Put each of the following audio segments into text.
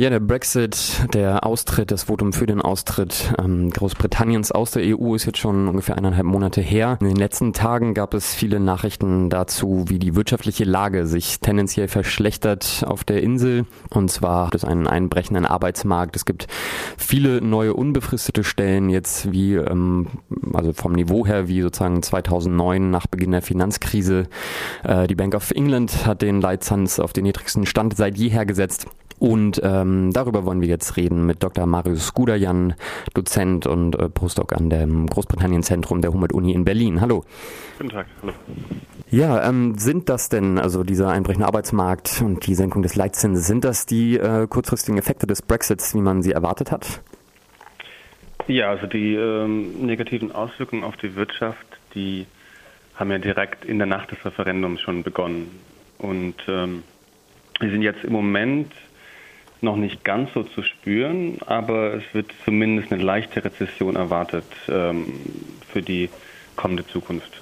Ja, der Brexit, der Austritt, das Votum für den Austritt ähm, Großbritanniens aus der EU ist jetzt schon ungefähr eineinhalb Monate her. In den letzten Tagen gab es viele Nachrichten dazu, wie die wirtschaftliche Lage sich tendenziell verschlechtert auf der Insel. Und zwar gibt es einen einbrechenden Arbeitsmarkt. Es gibt viele neue unbefristete Stellen jetzt wie, ähm, also vom Niveau her wie sozusagen 2009 nach Beginn der Finanzkrise. Äh, die Bank of England hat den Leitzins auf den niedrigsten Stand seit jeher gesetzt. Und ähm, darüber wollen wir jetzt reden mit Dr. Marius Skudajan, Dozent und äh, Postdoc an dem Großbritannien-Zentrum der Humboldt-Uni in Berlin. Hallo. Guten Tag, hallo. Ja, ähm, sind das denn, also dieser einbrechende Arbeitsmarkt und die Senkung des Leitzinses, sind das die äh, kurzfristigen Effekte des Brexits, wie man sie erwartet hat? Ja, also die ähm, negativen Auswirkungen auf die Wirtschaft, die haben ja direkt in der Nacht des Referendums schon begonnen. Und ähm, wir sind jetzt im Moment noch nicht ganz so zu spüren, aber es wird zumindest eine leichte Rezession erwartet ähm, für die kommende Zukunft.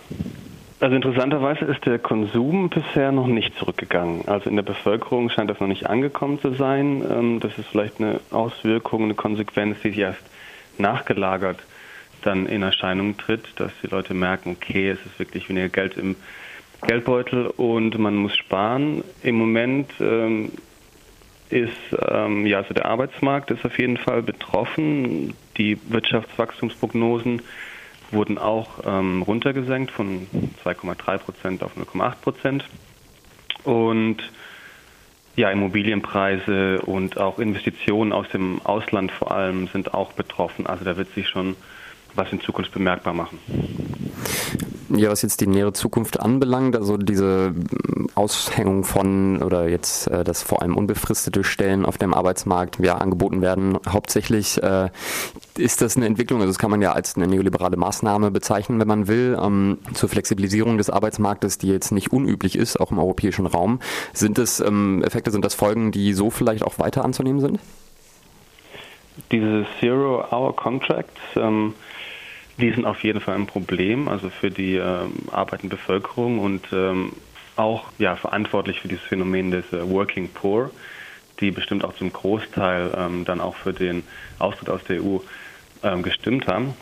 Also interessanterweise ist der Konsum bisher noch nicht zurückgegangen. Also in der Bevölkerung scheint das noch nicht angekommen zu sein. Ähm, das ist vielleicht eine Auswirkung, eine Konsequenz, die sich erst nachgelagert dann in Erscheinung tritt, dass die Leute merken, okay, es ist wirklich weniger Geld im Geldbeutel und man muss sparen. Im Moment ähm, ist, ähm, ja, also der Arbeitsmarkt ist auf jeden Fall betroffen. Die Wirtschaftswachstumsprognosen wurden auch ähm, runtergesenkt von 2,3 Prozent auf 0,8 Prozent. Und ja, Immobilienpreise und auch Investitionen aus dem Ausland vor allem sind auch betroffen. Also da wird sich schon was in Zukunft bemerkbar machen. Ja, was jetzt die nähere Zukunft anbelangt, also diese Aushängung von oder jetzt äh, dass vor allem unbefristete Stellen auf dem Arbeitsmarkt ja angeboten werden, hauptsächlich äh, ist das eine Entwicklung, also das kann man ja als eine neoliberale Maßnahme bezeichnen, wenn man will, ähm, zur Flexibilisierung des Arbeitsmarktes, die jetzt nicht unüblich ist, auch im europäischen Raum. Sind das ähm, Effekte, sind das Folgen, die so vielleicht auch weiter anzunehmen sind? Diese Zero-Hour-Contracts, ähm, die sind auf jeden Fall ein Problem, also für die ähm, arbeitende Bevölkerung und ähm, auch ja, verantwortlich für dieses Phänomen des äh, Working Poor, die bestimmt auch zum Großteil ähm, dann auch für den Austritt aus der EU ähm, gestimmt haben,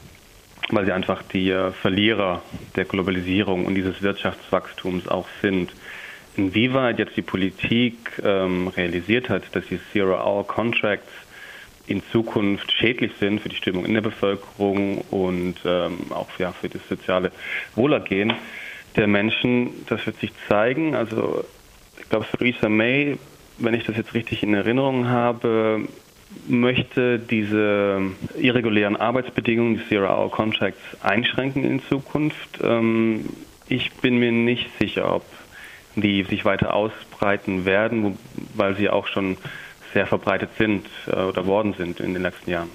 weil sie einfach die äh, Verlierer der Globalisierung und dieses Wirtschaftswachstums auch sind. Inwieweit jetzt die Politik ähm, realisiert hat, dass die Zero-Hour-Contracts in Zukunft schädlich sind für die Stimmung in der Bevölkerung und ähm, auch ja, für das soziale Wohlergehen der Menschen. Das wird sich zeigen. Also ich glaube, Theresa May, wenn ich das jetzt richtig in Erinnerung habe, möchte diese irregulären Arbeitsbedingungen, die Zero-Hour-Contracts, einschränken in Zukunft. Ähm, ich bin mir nicht sicher, ob die sich weiter ausbreiten werden, weil sie auch schon sehr verbreitet sind äh, oder worden sind in den letzten Jahren.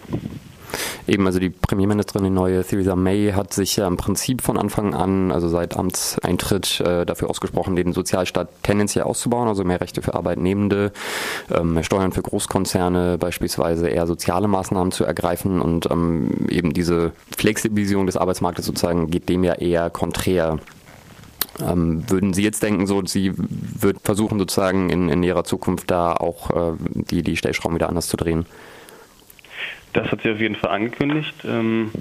Eben, also die Premierministerin, die neue Theresa May, hat sich ja im Prinzip von Anfang an, also seit Amtseintritt, äh, dafür ausgesprochen, den Sozialstaat tendenziell auszubauen, also mehr Rechte für Arbeitnehmende, ähm, mehr Steuern für Großkonzerne, beispielsweise eher soziale Maßnahmen zu ergreifen und ähm, eben diese Flexibilisierung des Arbeitsmarktes sozusagen geht dem ja eher konträr. Ähm, würden Sie jetzt denken, so sie wird versuchen sozusagen in, in ihrer Zukunft da auch äh, die, die Stellschrauben wieder anders zu drehen? Das hat sie auf jeden Fall angekündigt. Ähm,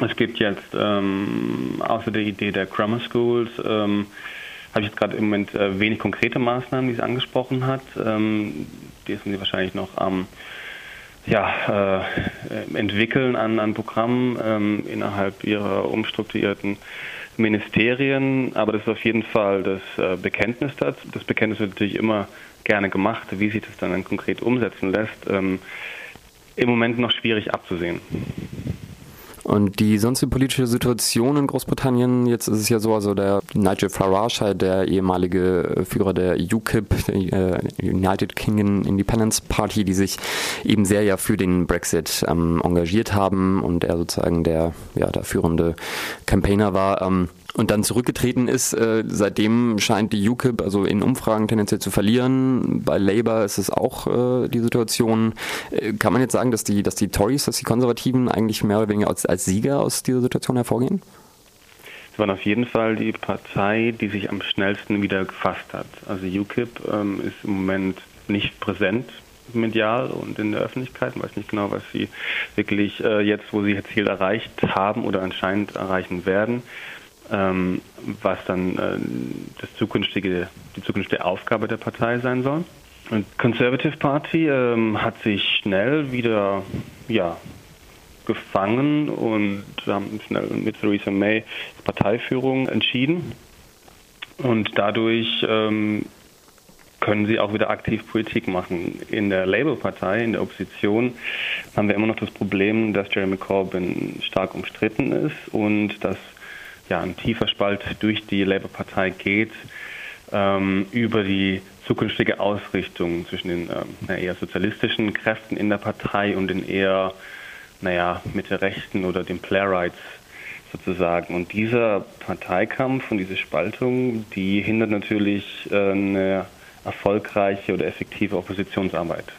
es gibt jetzt ähm, außer der Idee der Grammar Schools, ähm, habe ich jetzt gerade im Moment äh, wenig konkrete Maßnahmen, die sie angesprochen hat. Ähm, die sind sie wahrscheinlich noch am ja, äh, entwickeln an, an Programmen ähm, innerhalb ihrer umstrukturierten Ministerien, aber das ist auf jeden Fall das äh, Bekenntnis dazu. Das Bekenntnis wird natürlich immer gerne gemacht. Wie sich das dann, konkret umsetzen lässt, ähm, im Moment noch schwierig abzusehen. Und die sonstige politische Situation in Großbritannien, jetzt ist es ja so, also der Nigel Farage, halt der ehemalige Führer der UKIP, der äh, United Kingdom Independence Party, die sich eben sehr ja für den Brexit ähm, engagiert haben und er sozusagen der, ja, der führende Campaigner war. Ähm, und dann zurückgetreten ist. Äh, seitdem scheint die UKIP also in Umfragen tendenziell zu verlieren. Bei Labour ist es auch äh, die Situation. Äh, kann man jetzt sagen, dass die, dass die Tories, dass die Konservativen eigentlich mehr oder weniger als, als Sieger aus dieser Situation hervorgehen? Sie waren auf jeden Fall die Partei, die sich am schnellsten wieder gefasst hat. Also UKIP ähm, ist im Moment nicht präsent medial und in der Öffentlichkeit. Ich weiß nicht genau, was sie wirklich äh, jetzt, wo sie ihr Ziel erreicht haben oder anscheinend erreichen werden, ähm, was dann äh, das zukünftige, die zukünftige Aufgabe der Partei sein soll. Und Conservative Party ähm, hat sich schnell wieder ja, gefangen und haben schnell mit Theresa May Parteiführung entschieden. Und dadurch ähm, können sie auch wieder aktiv Politik machen. In der Labour-Partei, in der Opposition, haben wir immer noch das Problem, dass Jeremy Corbyn stark umstritten ist und dass ja, ein tiefer Spalt durch die Labour-Partei geht ähm, über die zukünftige Ausrichtung zwischen den ähm, eher sozialistischen Kräften in der Partei und den eher, naja, Mitte-Rechten oder den Playwrights sozusagen. Und dieser Parteikampf und diese Spaltung, die hindert natürlich äh, eine erfolgreiche oder effektive Oppositionsarbeit.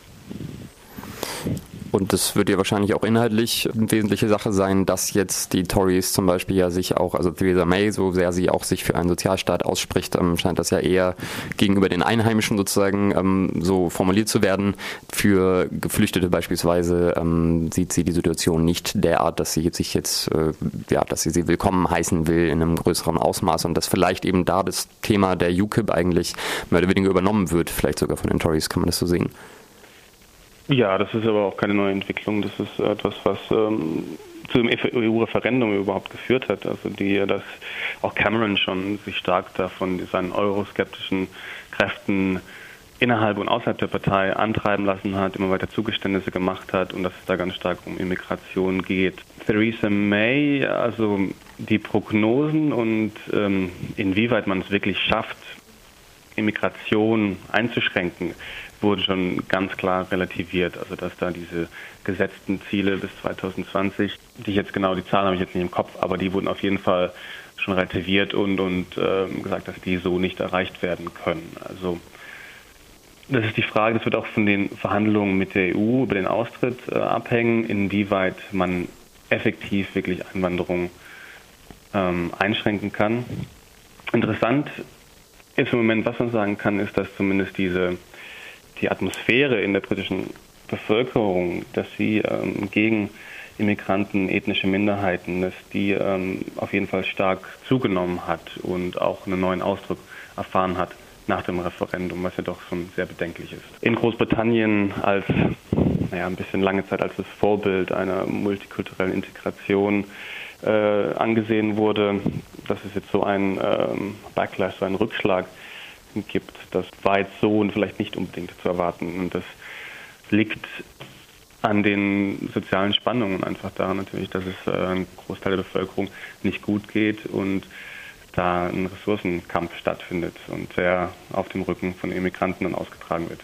Und das wird ja wahrscheinlich auch inhaltlich eine wesentliche Sache sein, dass jetzt die Tories zum Beispiel ja sich auch, also Theresa May, so sehr sie auch sich für einen Sozialstaat ausspricht, ähm, scheint das ja eher gegenüber den Einheimischen sozusagen ähm, so formuliert zu werden. Für Geflüchtete beispielsweise ähm, sieht sie die Situation nicht derart, dass sie sich jetzt, äh, ja, dass sie sie willkommen heißen will in einem größeren Ausmaß und dass vielleicht eben da das Thema der UKIP eigentlich mehr oder weniger übernommen wird, vielleicht sogar von den Tories, kann man das so sehen. Ja, das ist aber auch keine neue Entwicklung. Das ist etwas, was ähm, zu dem EU-Referendum überhaupt geführt hat. Also die, dass auch Cameron schon sich stark davon seinen euroskeptischen Kräften innerhalb und außerhalb der Partei antreiben lassen hat, immer weiter Zugeständnisse gemacht hat und dass es da ganz stark um Immigration geht. Theresa May, also die Prognosen und ähm, inwieweit man es wirklich schafft, Immigration einzuschränken, wurde schon ganz klar relativiert. Also dass da diese gesetzten Ziele bis 2020, die jetzt genau die Zahlen habe ich jetzt nicht im Kopf, aber die wurden auf jeden Fall schon relativiert und, und äh, gesagt, dass die so nicht erreicht werden können. Also das ist die Frage, das wird auch von den Verhandlungen mit der EU über den Austritt äh, abhängen, inwieweit man effektiv wirklich Einwanderung ähm, einschränken kann. Interessant ist im Moment, was man sagen kann, ist, dass zumindest diese die Atmosphäre in der britischen Bevölkerung, dass sie ähm, gegen Immigranten, ethnische Minderheiten, dass die ähm, auf jeden Fall stark zugenommen hat und auch einen neuen Ausdruck erfahren hat nach dem Referendum, was ja doch schon sehr bedenklich ist. In Großbritannien als naja, ein bisschen lange Zeit als das Vorbild einer multikulturellen Integration äh, angesehen wurde, dass es jetzt so ein ähm, Backlash, so ein Rückschlag gibt. Das war jetzt so und vielleicht nicht unbedingt zu erwarten. Und das liegt an den sozialen Spannungen einfach daran natürlich, dass es äh, einem Großteil der Bevölkerung nicht gut geht und da ein Ressourcenkampf stattfindet und der auf dem Rücken von Immigranten dann ausgetragen wird.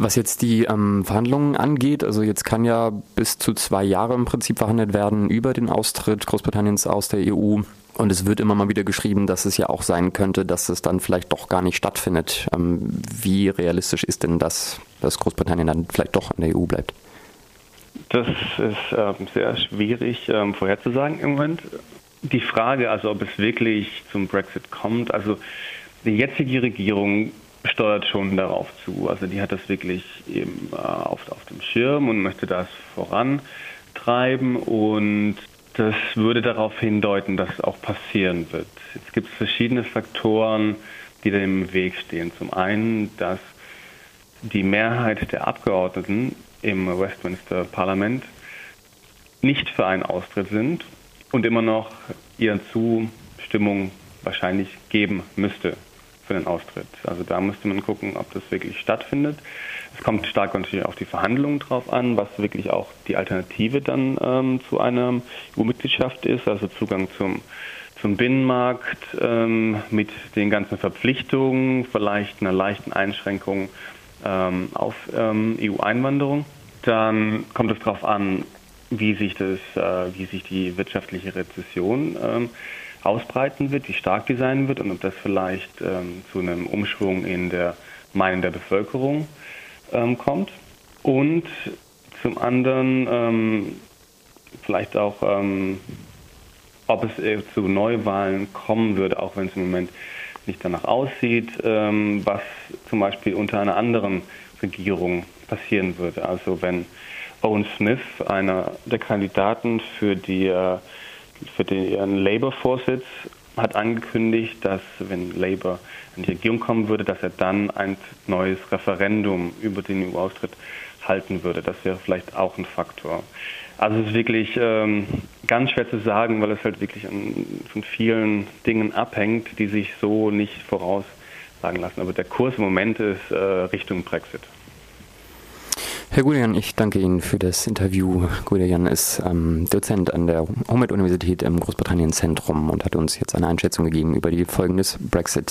Was jetzt die ähm, Verhandlungen angeht, also jetzt kann ja bis zu zwei Jahre im Prinzip verhandelt werden über den Austritt Großbritanniens aus der EU. Und es wird immer mal wieder geschrieben, dass es ja auch sein könnte, dass es dann vielleicht doch gar nicht stattfindet. Ähm, wie realistisch ist denn das, dass Großbritannien dann vielleicht doch in der EU bleibt? Das ist ähm, sehr schwierig ähm, vorherzusagen im Moment. Die Frage, also ob es wirklich zum Brexit kommt, also die jetzige Regierung steuert schon darauf zu. Also die hat das wirklich eben äh, auf, auf dem Schirm und möchte das vorantreiben und das würde darauf hindeuten, dass es auch passieren wird. Jetzt gibt es verschiedene Faktoren, die da im Weg stehen. Zum einen, dass die Mehrheit der Abgeordneten im Westminster Parlament nicht für einen Austritt sind und immer noch ihre Zustimmung wahrscheinlich geben müsste für den Austritt. Also da müsste man gucken, ob das wirklich stattfindet. Es kommt stark natürlich auf die Verhandlungen drauf an, was wirklich auch die Alternative dann ähm, zu einer EU-Mitgliedschaft ist, also Zugang zum, zum Binnenmarkt ähm, mit den ganzen Verpflichtungen, vielleicht einer leichten Einschränkung ähm, auf ähm, EU-Einwanderung. Dann kommt es darauf an, wie sich, das, äh, wie sich die wirtschaftliche Rezession ähm, ausbreiten wird, wie stark die sein wird und ob das vielleicht ähm, zu einem Umschwung in der Meinung der Bevölkerung ähm, kommt. Und zum anderen ähm, vielleicht auch, ähm, ob es äh, zu Neuwahlen kommen würde, auch wenn es im Moment nicht danach aussieht, ähm, was zum Beispiel unter einer anderen Regierung passieren würde. Also wenn Owen Smith, einer der Kandidaten für, die, äh, für den Labour-Vorsitz, hat angekündigt, dass wenn Labour in die Regierung kommen würde, dass er dann ein neues Referendum über den EU-Austritt halten würde. Das wäre vielleicht auch ein Faktor. Also es ist wirklich ähm, ganz schwer zu sagen, weil es halt wirklich an, von vielen Dingen abhängt, die sich so nicht voraussagen lassen. Aber der Kurs im Moment ist äh, Richtung Brexit. Herr Gulian, ich danke Ihnen für das Interview. Gulian ist ähm, Dozent an der Humboldt-Universität im Großbritannien-Zentrum und hat uns jetzt eine Einschätzung gegeben über die Folgen des Brexit.